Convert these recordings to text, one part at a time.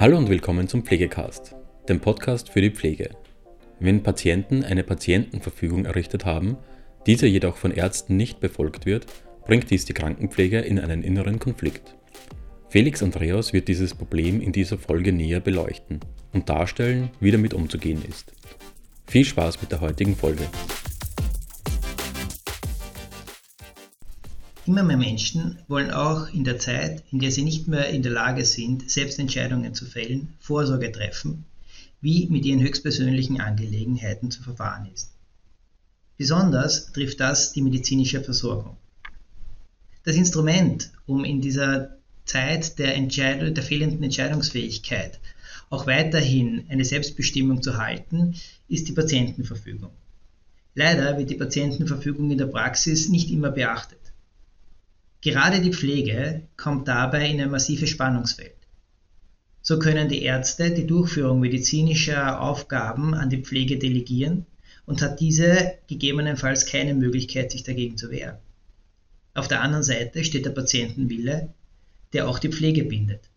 Hallo und willkommen zum Pflegecast, dem Podcast für die Pflege. Wenn Patienten eine Patientenverfügung errichtet haben, diese jedoch von Ärzten nicht befolgt wird, bringt dies die Krankenpflege in einen inneren Konflikt. Felix Andreas wird dieses Problem in dieser Folge näher beleuchten und darstellen, wie damit umzugehen ist. Viel Spaß mit der heutigen Folge. Immer mehr Menschen wollen auch in der Zeit, in der sie nicht mehr in der Lage sind, selbst Entscheidungen zu fällen, Vorsorge treffen, wie mit ihren höchstpersönlichen Angelegenheiten zu verfahren ist. Besonders trifft das die medizinische Versorgung. Das Instrument, um in dieser Zeit der, Entscheid der fehlenden Entscheidungsfähigkeit auch weiterhin eine Selbstbestimmung zu halten, ist die Patientenverfügung. Leider wird die Patientenverfügung in der Praxis nicht immer beachtet. Gerade die Pflege kommt dabei in ein massives Spannungsfeld. So können die Ärzte die Durchführung medizinischer Aufgaben an die Pflege delegieren und hat diese gegebenenfalls keine Möglichkeit, sich dagegen zu wehren. Auf der anderen Seite steht der Patientenwille, der auch die Pflege bindet.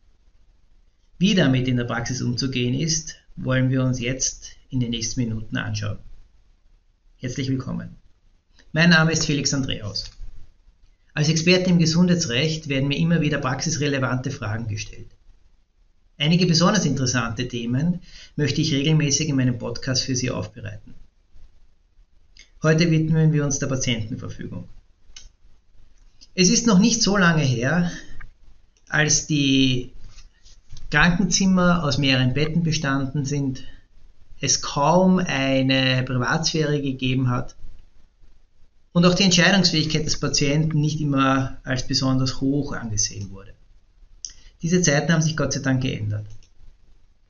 Wie damit in der Praxis umzugehen ist, wollen wir uns jetzt in den nächsten Minuten anschauen. Herzlich willkommen. Mein Name ist Felix Andreaus. Als Experte im Gesundheitsrecht werden mir immer wieder praxisrelevante Fragen gestellt. Einige besonders interessante Themen möchte ich regelmäßig in meinem Podcast für Sie aufbereiten. Heute widmen wir uns der Patientenverfügung. Es ist noch nicht so lange her, als die Krankenzimmer aus mehreren Betten bestanden sind, es kaum eine Privatsphäre gegeben hat und auch die Entscheidungsfähigkeit des Patienten nicht immer als besonders hoch angesehen wurde. Diese Zeiten haben sich Gott sei Dank geändert.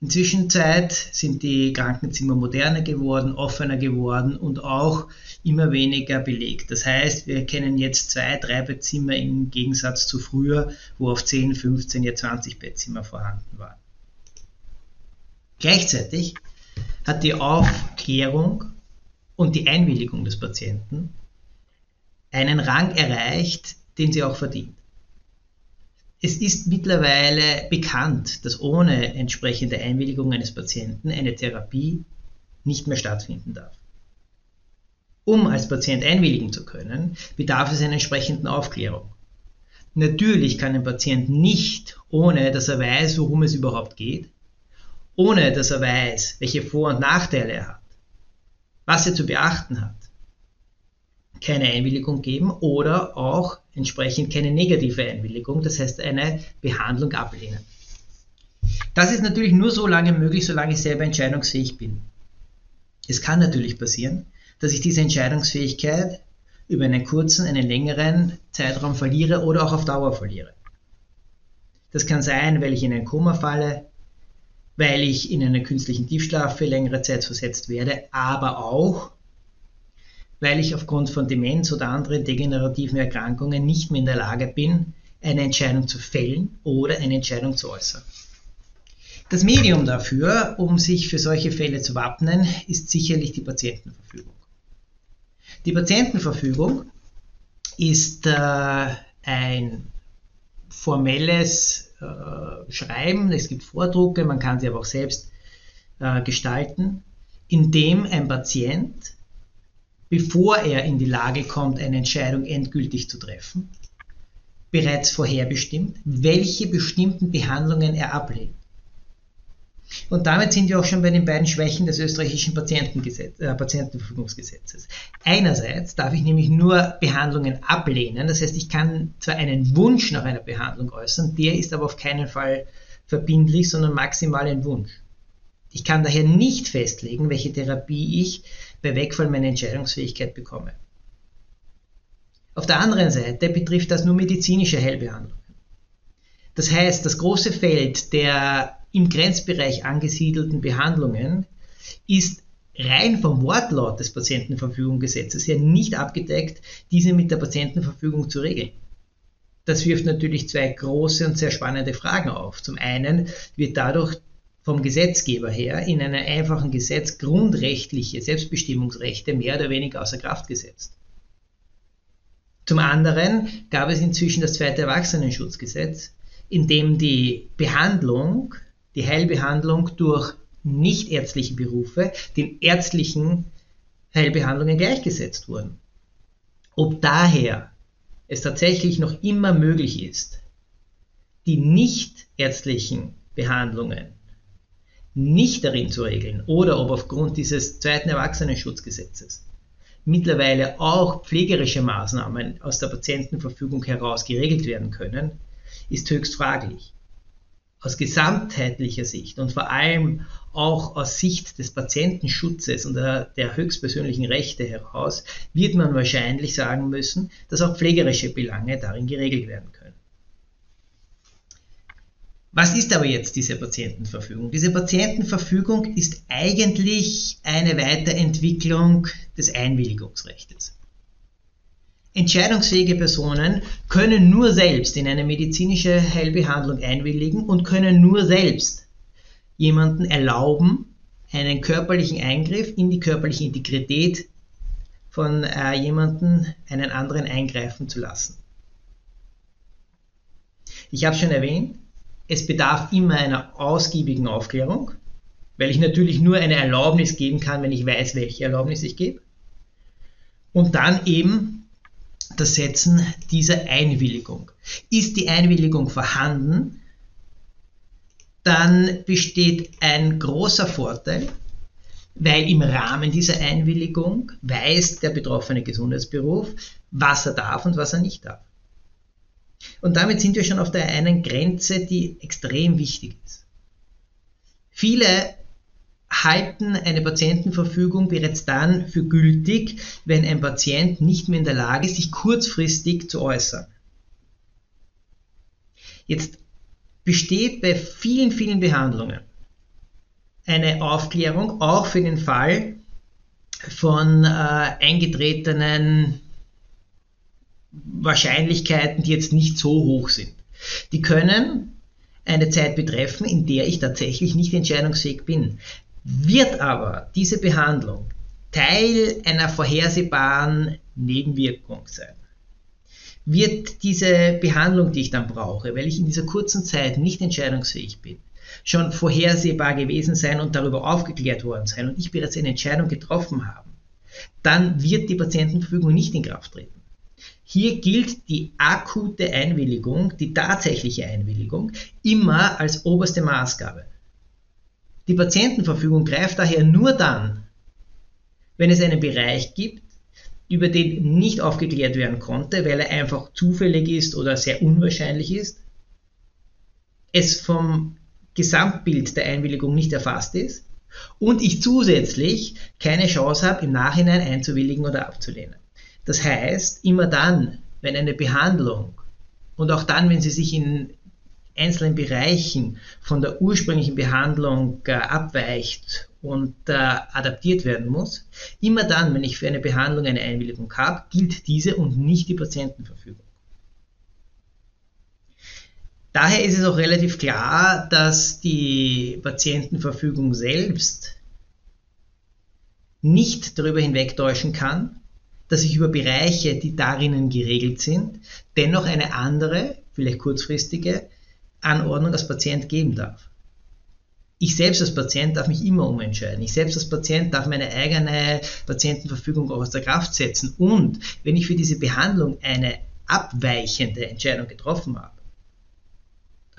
Inzwischen sind die Krankenzimmer moderner geworden, offener geworden und auch immer weniger belegt. Das heißt, wir kennen jetzt zwei, drei Bettzimmer im Gegensatz zu früher, wo auf 10, 15, ja 20 Bettzimmer vorhanden waren. Gleichzeitig hat die Aufklärung und die Einwilligung des Patienten einen Rang erreicht, den sie auch verdient. Es ist mittlerweile bekannt, dass ohne entsprechende Einwilligung eines Patienten eine Therapie nicht mehr stattfinden darf. Um als Patient einwilligen zu können, bedarf es einer entsprechenden Aufklärung. Natürlich kann ein Patient nicht, ohne dass er weiß, worum es überhaupt geht, ohne dass er weiß, welche Vor- und Nachteile er hat, was er zu beachten hat, keine Einwilligung geben oder auch entsprechend keine negative Einwilligung, das heißt eine Behandlung ablehnen. Das ist natürlich nur so lange möglich, solange ich selber entscheidungsfähig bin. Es kann natürlich passieren, dass ich diese Entscheidungsfähigkeit über einen kurzen, einen längeren Zeitraum verliere oder auch auf Dauer verliere. Das kann sein, weil ich in ein Koma falle, weil ich in einen künstlichen Tiefschlaf für längere Zeit versetzt werde, aber auch, weil ich aufgrund von Demenz oder anderen degenerativen Erkrankungen nicht mehr in der Lage bin, eine Entscheidung zu fällen oder eine Entscheidung zu äußern. Das Medium dafür, um sich für solche Fälle zu wappnen, ist sicherlich die Patientenverfügung. Die Patientenverfügung ist äh, ein formelles äh, Schreiben, es gibt Vordrucke, man kann sie aber auch selbst äh, gestalten, in dem ein Patient bevor er in die Lage kommt, eine Entscheidung endgültig zu treffen, bereits vorherbestimmt, welche bestimmten Behandlungen er ablehnt. Und damit sind wir auch schon bei den beiden Schwächen des österreichischen äh, Patientenverfügungsgesetzes. Einerseits darf ich nämlich nur Behandlungen ablehnen, das heißt, ich kann zwar einen Wunsch nach einer Behandlung äußern, der ist aber auf keinen Fall verbindlich, sondern maximal ein Wunsch. Ich kann daher nicht festlegen, welche Therapie ich bei Wegfall meiner Entscheidungsfähigkeit bekomme. Auf der anderen Seite betrifft das nur medizinische Heilbehandlungen. Das heißt, das große Feld der im Grenzbereich angesiedelten Behandlungen ist rein vom Wortlaut des Patientenverfügungsgesetzes her nicht abgedeckt, diese mit der Patientenverfügung zu regeln. Das wirft natürlich zwei große und sehr spannende Fragen auf. Zum einen wird dadurch vom Gesetzgeber her in einem einfachen Gesetz grundrechtliche Selbstbestimmungsrechte mehr oder weniger außer Kraft gesetzt. Zum anderen gab es inzwischen das zweite Erwachsenenschutzgesetz, in dem die Behandlung die Heilbehandlung durch nichtärztliche Berufe den ärztlichen Heilbehandlungen gleichgesetzt wurden. Ob daher es tatsächlich noch immer möglich ist, die nichtärztlichen Behandlungen nicht darin zu regeln oder ob aufgrund dieses zweiten Erwachsenenschutzgesetzes mittlerweile auch pflegerische Maßnahmen aus der Patientenverfügung heraus geregelt werden können, ist höchst fraglich. Aus gesamtheitlicher Sicht und vor allem auch aus Sicht des Patientenschutzes und der, der höchstpersönlichen Rechte heraus wird man wahrscheinlich sagen müssen, dass auch pflegerische Belange darin geregelt werden können. Was ist aber jetzt diese Patientenverfügung? Diese Patientenverfügung ist eigentlich eine Weiterentwicklung des Einwilligungsrechts. Entscheidungsfähige Personen können nur selbst in eine medizinische Heilbehandlung einwilligen und können nur selbst jemanden erlauben, einen körperlichen Eingriff in die körperliche Integrität von äh, jemandem, einen anderen eingreifen zu lassen. Ich habe schon erwähnt, es bedarf immer einer ausgiebigen Aufklärung, weil ich natürlich nur eine Erlaubnis geben kann, wenn ich weiß, welche Erlaubnis ich gebe. Und dann eben das Setzen dieser Einwilligung. Ist die Einwilligung vorhanden, dann besteht ein großer Vorteil, weil im Rahmen dieser Einwilligung weiß der betroffene Gesundheitsberuf, was er darf und was er nicht darf. Und damit sind wir schon auf der einen Grenze, die extrem wichtig ist. Viele halten eine Patientenverfügung bereits dann für gültig, wenn ein Patient nicht mehr in der Lage ist, sich kurzfristig zu äußern. Jetzt besteht bei vielen, vielen Behandlungen eine Aufklärung auch für den Fall von äh, eingetretenen Wahrscheinlichkeiten, die jetzt nicht so hoch sind. Die können eine Zeit betreffen, in der ich tatsächlich nicht entscheidungsfähig bin. Wird aber diese Behandlung Teil einer vorhersehbaren Nebenwirkung sein, wird diese Behandlung, die ich dann brauche, weil ich in dieser kurzen Zeit nicht entscheidungsfähig bin, schon vorhersehbar gewesen sein und darüber aufgeklärt worden sein und ich bereits eine Entscheidung getroffen haben, dann wird die Patientenverfügung nicht in Kraft treten. Hier gilt die akute Einwilligung, die tatsächliche Einwilligung, immer als oberste Maßgabe. Die Patientenverfügung greift daher nur dann, wenn es einen Bereich gibt, über den nicht aufgeklärt werden konnte, weil er einfach zufällig ist oder sehr unwahrscheinlich ist, es vom Gesamtbild der Einwilligung nicht erfasst ist und ich zusätzlich keine Chance habe, im Nachhinein einzuwilligen oder abzulehnen. Das heißt, immer dann, wenn eine Behandlung und auch dann, wenn sie sich in einzelnen Bereichen von der ursprünglichen Behandlung äh, abweicht und äh, adaptiert werden muss. Immer dann, wenn ich für eine Behandlung eine Einwilligung habe, gilt diese und nicht die Patientenverfügung. Daher ist es auch relativ klar, dass die Patientenverfügung selbst nicht darüber hinwegtäuschen kann, dass ich über Bereiche, die darinnen geregelt sind, dennoch eine andere, vielleicht kurzfristige Anordnung als Patient geben darf. Ich selbst als Patient darf mich immer umentscheiden. Ich selbst als Patient darf meine eigene Patientenverfügung auch aus der Kraft setzen. Und wenn ich für diese Behandlung eine abweichende Entscheidung getroffen habe,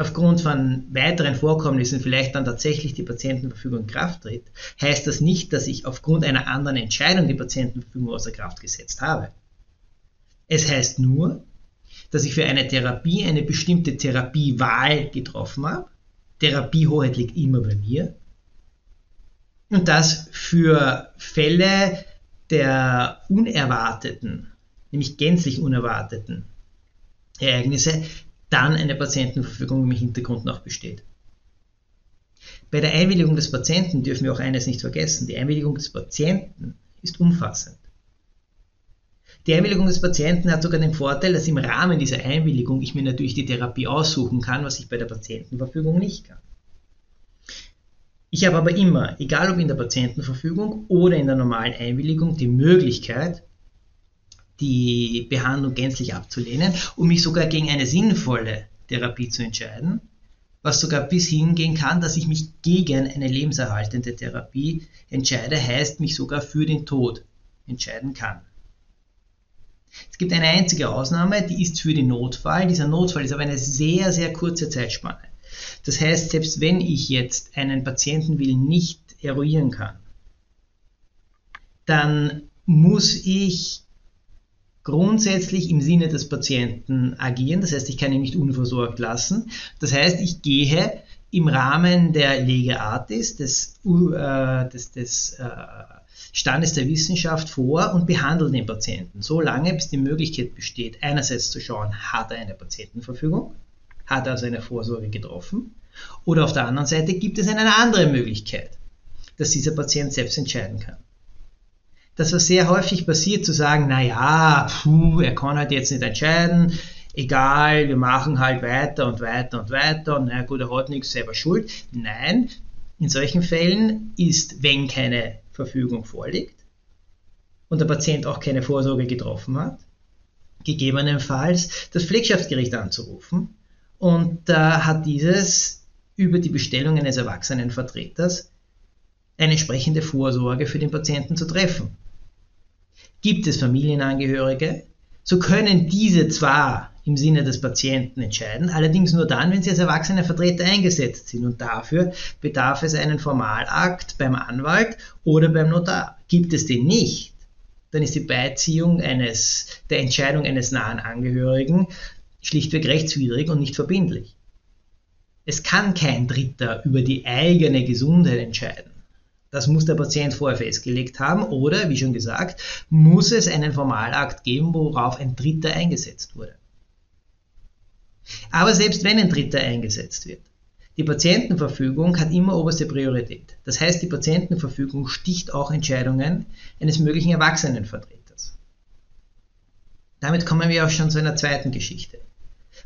aufgrund von weiteren Vorkommnissen vielleicht dann tatsächlich die Patientenverfügung in Kraft tritt, heißt das nicht, dass ich aufgrund einer anderen Entscheidung die Patientenverfügung außer Kraft gesetzt habe. Es heißt nur, dass ich für eine Therapie eine bestimmte Therapiewahl getroffen habe. Therapiehoheit liegt immer bei mir. Und dass für Fälle der unerwarteten, nämlich gänzlich unerwarteten Ereignisse dann eine Patientenverfügung im Hintergrund noch besteht. Bei der Einwilligung des Patienten dürfen wir auch eines nicht vergessen. Die Einwilligung des Patienten ist umfassend. Die Einwilligung des Patienten hat sogar den Vorteil, dass im Rahmen dieser Einwilligung ich mir natürlich die Therapie aussuchen kann, was ich bei der Patientenverfügung nicht kann. Ich habe aber immer, egal ob in der Patientenverfügung oder in der normalen Einwilligung, die Möglichkeit, die Behandlung gänzlich abzulehnen und mich sogar gegen eine sinnvolle Therapie zu entscheiden was sogar bis hingehen kann, dass ich mich gegen eine lebenserhaltende Therapie entscheide, heißt mich sogar für den Tod entscheiden kann. Es gibt eine einzige Ausnahme, die ist für den Notfall. Dieser Notfall ist aber eine sehr, sehr kurze Zeitspanne. Das heißt, selbst wenn ich jetzt einen Patientenwillen nicht eruieren kann, dann muss ich grundsätzlich im Sinne des Patienten agieren. Das heißt, ich kann ihn nicht unversorgt lassen. Das heißt, ich gehe im Rahmen der Lege Artis, des, äh, des, des äh, Standes der Wissenschaft vor und behandle den Patienten, so lange, bis die Möglichkeit besteht, einerseits zu schauen, hat er eine Patientenverfügung, hat er also eine Vorsorge getroffen, oder auf der anderen Seite gibt es eine andere Möglichkeit, dass dieser Patient selbst entscheiden kann das, was sehr häufig passiert, zu sagen, na ja, puh, er kann halt jetzt nicht entscheiden, egal, wir machen halt weiter und weiter und weiter und na gut, er hat nichts selber schuld. Nein, in solchen Fällen ist, wenn keine Verfügung vorliegt und der Patient auch keine Vorsorge getroffen hat, gegebenenfalls das Pflegschaftsgericht anzurufen und da äh, hat dieses über die Bestellung eines Erwachsenenvertreters eine entsprechende Vorsorge für den Patienten zu treffen. Gibt es Familienangehörige, so können diese zwar im Sinne des Patienten entscheiden, allerdings nur dann, wenn sie als erwachsene Vertreter eingesetzt sind. Und dafür bedarf es einen Formalakt beim Anwalt oder beim Notar. Gibt es den nicht, dann ist die Beiziehung eines, der Entscheidung eines nahen Angehörigen schlichtweg rechtswidrig und nicht verbindlich. Es kann kein Dritter über die eigene Gesundheit entscheiden. Das muss der Patient vorher festgelegt haben oder, wie schon gesagt, muss es einen Formalakt geben, worauf ein Dritter eingesetzt wurde. Aber selbst wenn ein Dritter eingesetzt wird, die Patientenverfügung hat immer oberste Priorität. Das heißt, die Patientenverfügung sticht auch Entscheidungen eines möglichen Erwachsenenvertreters. Damit kommen wir auch schon zu einer zweiten Geschichte.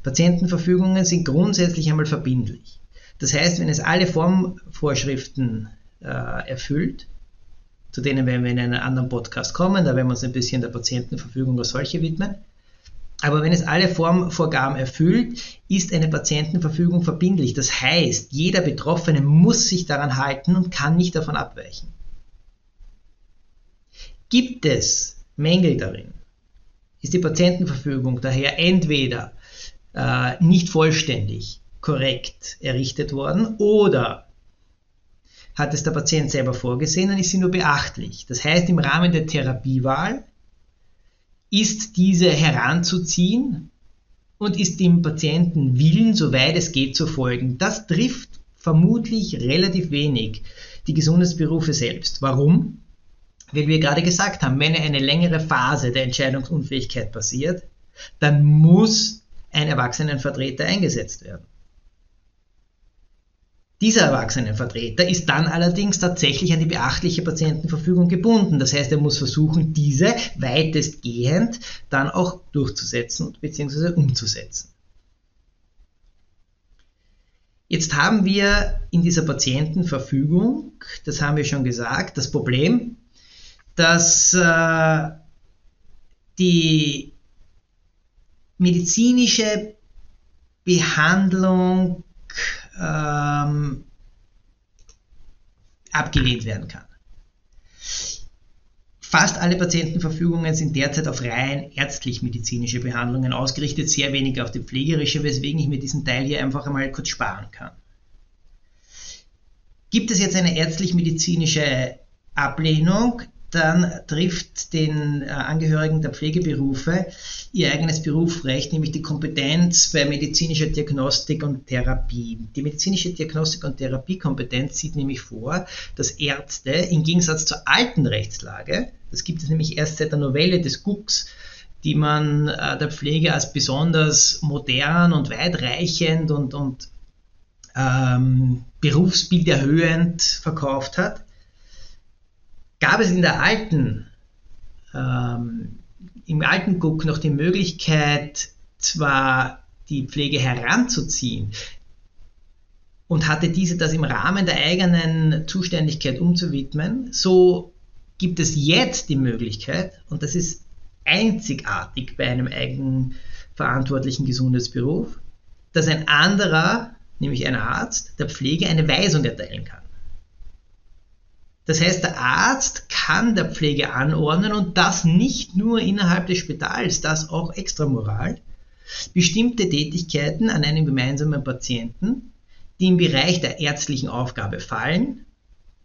Patientenverfügungen sind grundsätzlich einmal verbindlich. Das heißt, wenn es alle Formvorschriften äh, erfüllt. Zu denen werden wir in einem anderen Podcast kommen, da werden wir uns ein bisschen der Patientenverfügung als solche widmen. Aber wenn es alle Formvorgaben erfüllt, ist eine Patientenverfügung verbindlich. Das heißt, jeder Betroffene muss sich daran halten und kann nicht davon abweichen. Gibt es Mängel darin, ist die Patientenverfügung daher entweder äh, nicht vollständig korrekt errichtet worden oder hat es der Patient selber vorgesehen, dann ist sie nur beachtlich. Das heißt, im Rahmen der Therapiewahl ist diese heranzuziehen und ist dem Patienten Willen, soweit es geht, zu folgen. Das trifft vermutlich relativ wenig die Gesundheitsberufe selbst. Warum? Weil wir gerade gesagt haben, wenn eine längere Phase der Entscheidungsunfähigkeit passiert, dann muss ein Erwachsenenvertreter eingesetzt werden. Dieser Erwachsenenvertreter ist dann allerdings tatsächlich an die beachtliche Patientenverfügung gebunden. Das heißt, er muss versuchen, diese weitestgehend dann auch durchzusetzen bzw. umzusetzen. Jetzt haben wir in dieser Patientenverfügung, das haben wir schon gesagt, das Problem, dass äh, die medizinische Behandlung ähm, abgelehnt werden kann. Fast alle Patientenverfügungen sind derzeit auf rein ärztlich-medizinische Behandlungen ausgerichtet, sehr wenig auf die pflegerische, weswegen ich mir diesen Teil hier einfach einmal kurz sparen kann. Gibt es jetzt eine ärztlich-medizinische Ablehnung, dann trifft den äh, Angehörigen der Pflegeberufe ihr eigenes Berufsrecht, nämlich die Kompetenz bei medizinischer Diagnostik und Therapie. Die medizinische Diagnostik und Therapiekompetenz sieht nämlich vor, dass Ärzte im Gegensatz zur alten Rechtslage, das gibt es nämlich erst seit der Novelle des GUCS, die man äh, der Pflege als besonders modern und weitreichend und, und ähm, berufsbilderhöhend verkauft hat, gab es in der alten, ähm, im alten Guck noch die Möglichkeit, zwar die Pflege heranzuziehen und hatte diese das im Rahmen der eigenen Zuständigkeit umzuwidmen, so gibt es jetzt die Möglichkeit, und das ist einzigartig bei einem eigenverantwortlichen Gesundheitsberuf, dass ein anderer nämlich ein Arzt, der Pflege eine Weisung erteilen kann. Das heißt, der Arzt kann der Pflege anordnen und das nicht nur innerhalb des Spitals, das auch extramoral, bestimmte Tätigkeiten an einem gemeinsamen Patienten, die im Bereich der ärztlichen Aufgabe fallen,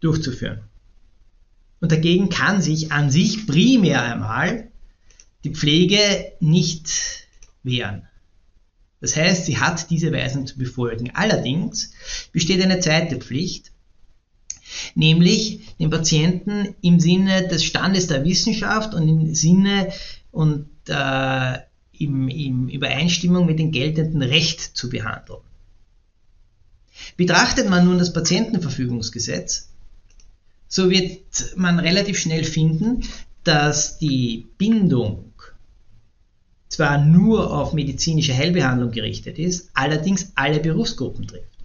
durchzuführen. Und dagegen kann sich an sich primär einmal die Pflege nicht wehren. Das heißt, sie hat diese Weisung zu befolgen. Allerdings besteht eine zweite Pflicht, nämlich den Patienten im Sinne des Standes der Wissenschaft und im Sinne und äh, im, im Übereinstimmung mit dem geltenden Recht zu behandeln. Betrachtet man nun das Patientenverfügungsgesetz, so wird man relativ schnell finden, dass die Bindung zwar nur auf medizinische Heilbehandlung gerichtet ist, allerdings alle Berufsgruppen trifft.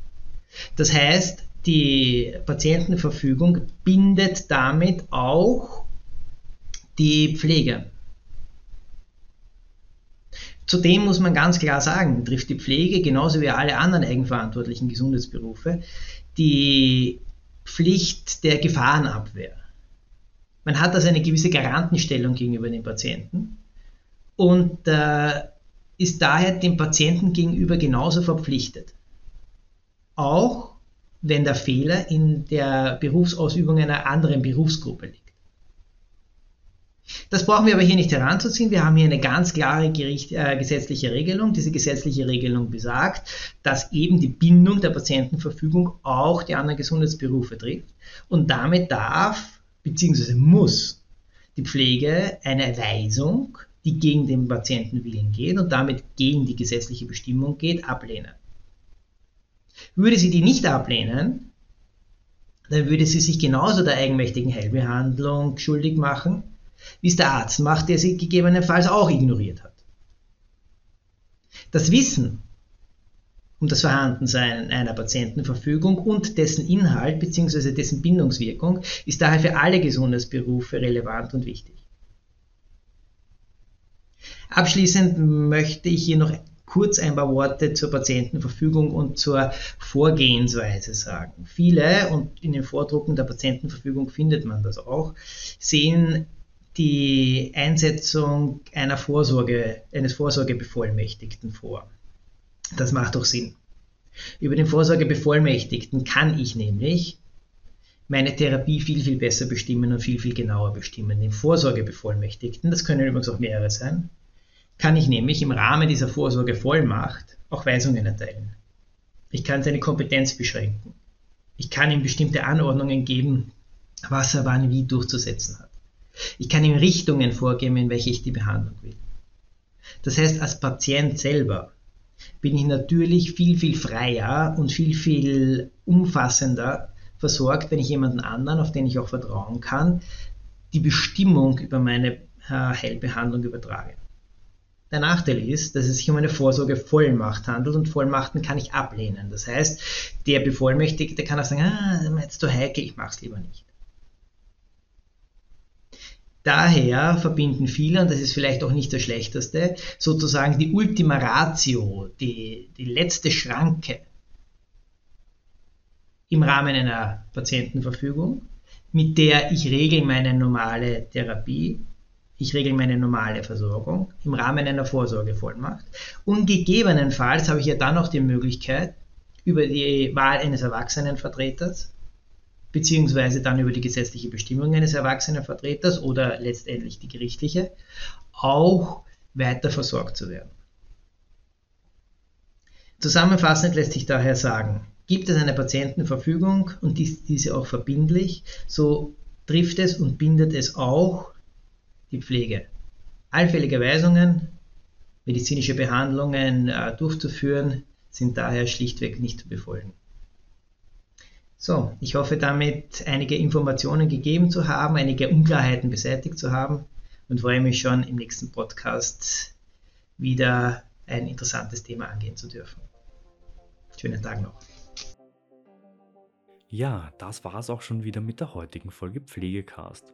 Das heißt, die Patientenverfügung bindet damit auch die Pflege. Zudem muss man ganz klar sagen, trifft die Pflege genauso wie alle anderen eigenverantwortlichen Gesundheitsberufe die Pflicht der Gefahrenabwehr. Man hat also eine gewisse Garantenstellung gegenüber dem Patienten und äh, ist daher dem Patienten gegenüber genauso verpflichtet. Auch wenn der Fehler in der Berufsausübung einer anderen Berufsgruppe liegt. Das brauchen wir aber hier nicht heranzuziehen. Wir haben hier eine ganz klare Gericht, äh, gesetzliche Regelung. Diese gesetzliche Regelung besagt, dass eben die Bindung der Patientenverfügung auch die anderen Gesundheitsberufe trifft. Und damit darf bzw. muss die Pflege eine Weisung, die gegen den Patientenwillen geht und damit gegen die gesetzliche Bestimmung geht, ablehnen. Würde sie die nicht ablehnen, dann würde sie sich genauso der eigenmächtigen Heilbehandlung schuldig machen, wie es der Arzt macht, der sie gegebenenfalls auch ignoriert hat. Das Wissen um das Vorhandensein einer Patientenverfügung und dessen Inhalt bzw. dessen Bindungswirkung ist daher für alle Gesundheitsberufe relevant und wichtig. Abschließend möchte ich hier noch kurz ein paar Worte zur Patientenverfügung und zur Vorgehensweise sagen. Viele, und in den Vordrucken der Patientenverfügung findet man das auch, sehen die Einsetzung einer Vorsorge, eines Vorsorgebevollmächtigten vor. Das macht doch Sinn. Über den Vorsorgebevollmächtigten kann ich nämlich meine Therapie viel, viel besser bestimmen und viel, viel genauer bestimmen. Den Vorsorgebevollmächtigten, das können übrigens auch mehrere sein, kann ich nämlich im Rahmen dieser Vorsorgevollmacht auch Weisungen erteilen. Ich kann seine Kompetenz beschränken. Ich kann ihm bestimmte Anordnungen geben, was er wann wie durchzusetzen hat. Ich kann ihm Richtungen vorgeben, in welche ich die Behandlung will. Das heißt, als Patient selber bin ich natürlich viel, viel freier und viel, viel umfassender versorgt, wenn ich jemanden anderen, auf den ich auch vertrauen kann, die Bestimmung über meine äh, Heilbehandlung übertrage. Der Nachteil ist, dass es sich um eine Vorsorgevollmacht handelt und Vollmachten kann ich ablehnen. Das heißt, der Bevollmächtigte kann auch sagen, ah, jetzt zu heikel, ich mache es lieber nicht. Daher verbinden viele, und das ist vielleicht auch nicht das Schlechteste, sozusagen die Ultima Ratio, die, die letzte Schranke im Rahmen einer Patientenverfügung, mit der ich regel meine normale Therapie ich regle meine normale Versorgung im Rahmen einer Vorsorgevollmacht. Und gegebenenfalls habe ich ja dann noch die Möglichkeit, über die Wahl eines Erwachsenenvertreters, beziehungsweise dann über die gesetzliche Bestimmung eines Erwachsenenvertreters oder letztendlich die gerichtliche, auch weiter versorgt zu werden. Zusammenfassend lässt sich daher sagen, gibt es eine Patientenverfügung und diese auch verbindlich, so trifft es und bindet es auch die Pflege. Allfällige Weisungen, medizinische Behandlungen äh, durchzuführen, sind daher schlichtweg nicht zu befolgen. So, ich hoffe damit einige Informationen gegeben zu haben, einige Unklarheiten beseitigt zu haben und freue mich schon im nächsten Podcast wieder ein interessantes Thema angehen zu dürfen. Schönen Tag noch. Ja, das war es auch schon wieder mit der heutigen Folge Pflegecast.